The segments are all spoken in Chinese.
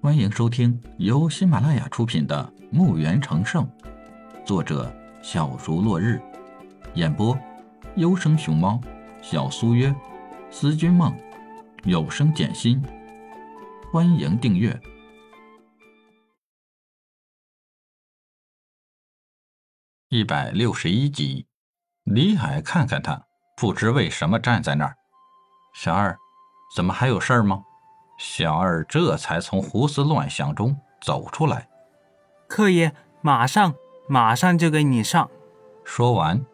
欢迎收听由喜马拉雅出品的《墓园成圣》，作者小竹落日，演播优生熊猫、小苏约、思君梦、有声简心。欢迎订阅一百六十一集。李海看看他，不知为什么站在那儿。小二，怎么还有事儿吗？小二这才从胡思乱想中走出来。客爷，马上，马上就给你上。说完，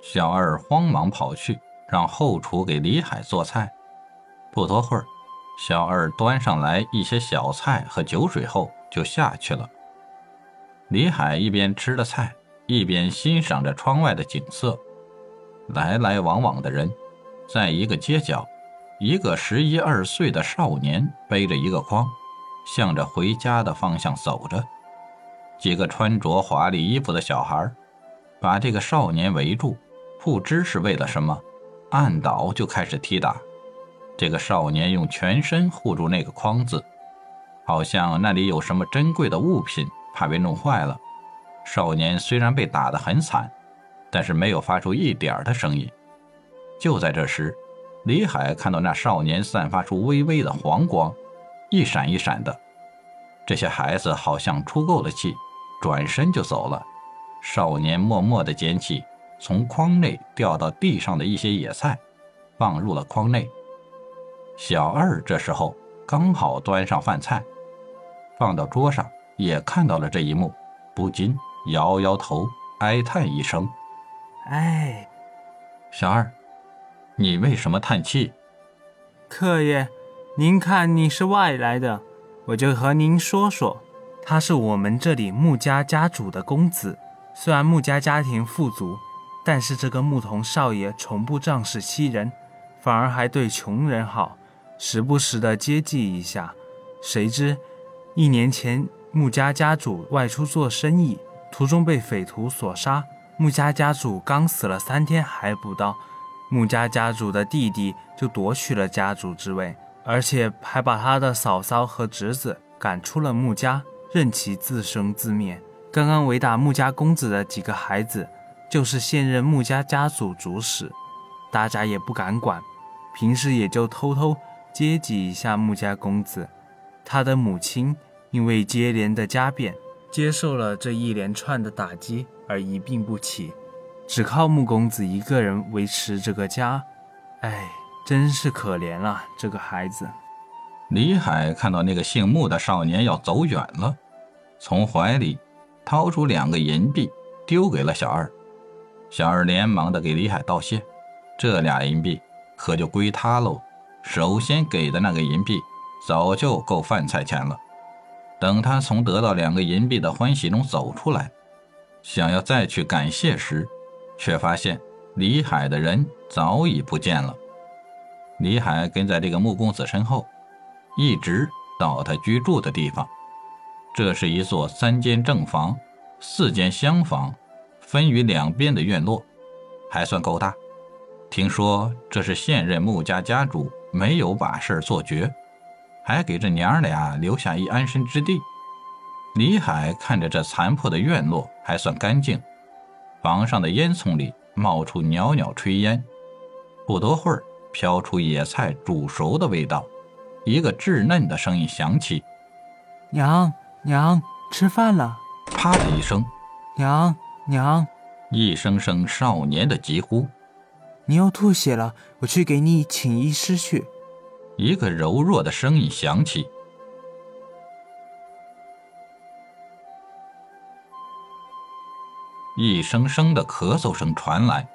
小二慌忙跑去让后厨给李海做菜。不多会儿，小二端上来一些小菜和酒水后就下去了。李海一边吃着菜，一边欣赏着窗外的景色。来来往往的人，在一个街角。一个十一二岁的少年背着一个筐，向着回家的方向走着。几个穿着华丽衣服的小孩把这个少年围住，不知是为了什么，按倒就开始踢打。这个少年用全身护住那个筐子，好像那里有什么珍贵的物品，怕被弄坏了。少年虽然被打得很惨，但是没有发出一点的声音。就在这时。李海看到那少年散发出微微的黄光，一闪一闪的。这些孩子好像出够了气，转身就走了。少年默默地捡起从筐内掉到地上的一些野菜，放入了筐内。小二这时候刚好端上饭菜，放到桌上，也看到了这一幕，不禁摇摇头，哀叹一声：“哎，小二。”你为什么叹气？客爷，您看你是外来的，我就和您说说。他是我们这里穆家家主的公子。虽然穆家家庭富足，但是这个牧童少爷从不仗势欺人，反而还对穷人好，时不时的接济一下。谁知一年前穆家家主外出做生意，途中被匪徒所杀。穆家家主刚死了三天还不到。穆家家主的弟弟就夺取了家主之位，而且还把他的嫂嫂和侄子赶出了穆家，任其自生自灭。刚刚围打穆家公子的几个孩子，就是现任穆家家主主使，大家也不敢管，平时也就偷偷接济一下穆家公子。他的母亲因为接连的家变，接受了这一连串的打击而一病不起。只靠穆公子一个人维持这个家，哎，真是可怜了这个孩子。李海看到那个姓穆的少年要走远了，从怀里掏出两个银币丢给了小二。小二连忙的给李海道谢，这俩银币可就归他喽。首先给的那个银币早就够饭菜钱了。等他从得到两个银币的欢喜中走出来，想要再去感谢时，却发现李海的人早已不见了。李海跟在这个穆公子身后，一直到他居住的地方。这是一座三间正房、四间厢房，分于两边的院落，还算够大。听说这是现任穆家家主没有把事儿做绝，还给这娘俩留下一安身之地。李海看着这残破的院落，还算干净。房上的烟囱里冒出袅袅炊烟，不多会儿，飘出野菜煮熟的味道。一个稚嫩的声音响起：“娘娘，吃饭了。”啪的一声，“娘娘！”一声声少年的疾呼：“你又吐血了，我去给你请医师去。”一个柔弱的声音响起。一声声的咳嗽声传来，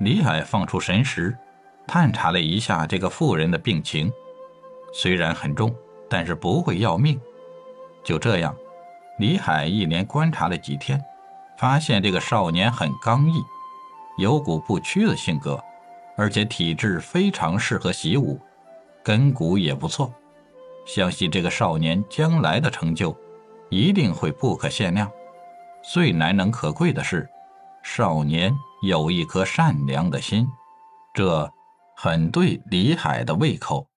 李海放出神识，探查了一下这个妇人的病情，虽然很重，但是不会要命。就这样，李海一连观察了几天，发现这个少年很刚毅，有股不屈的性格，而且体质非常适合习武，根骨也不错，相信这个少年将来的成就一定会不可限量。最难能可贵的是，少年有一颗善良的心，这很对李海的胃口。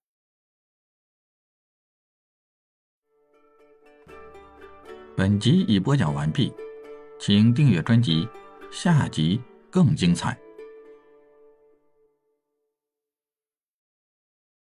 本集已播讲完毕，请订阅专辑，下集更精彩。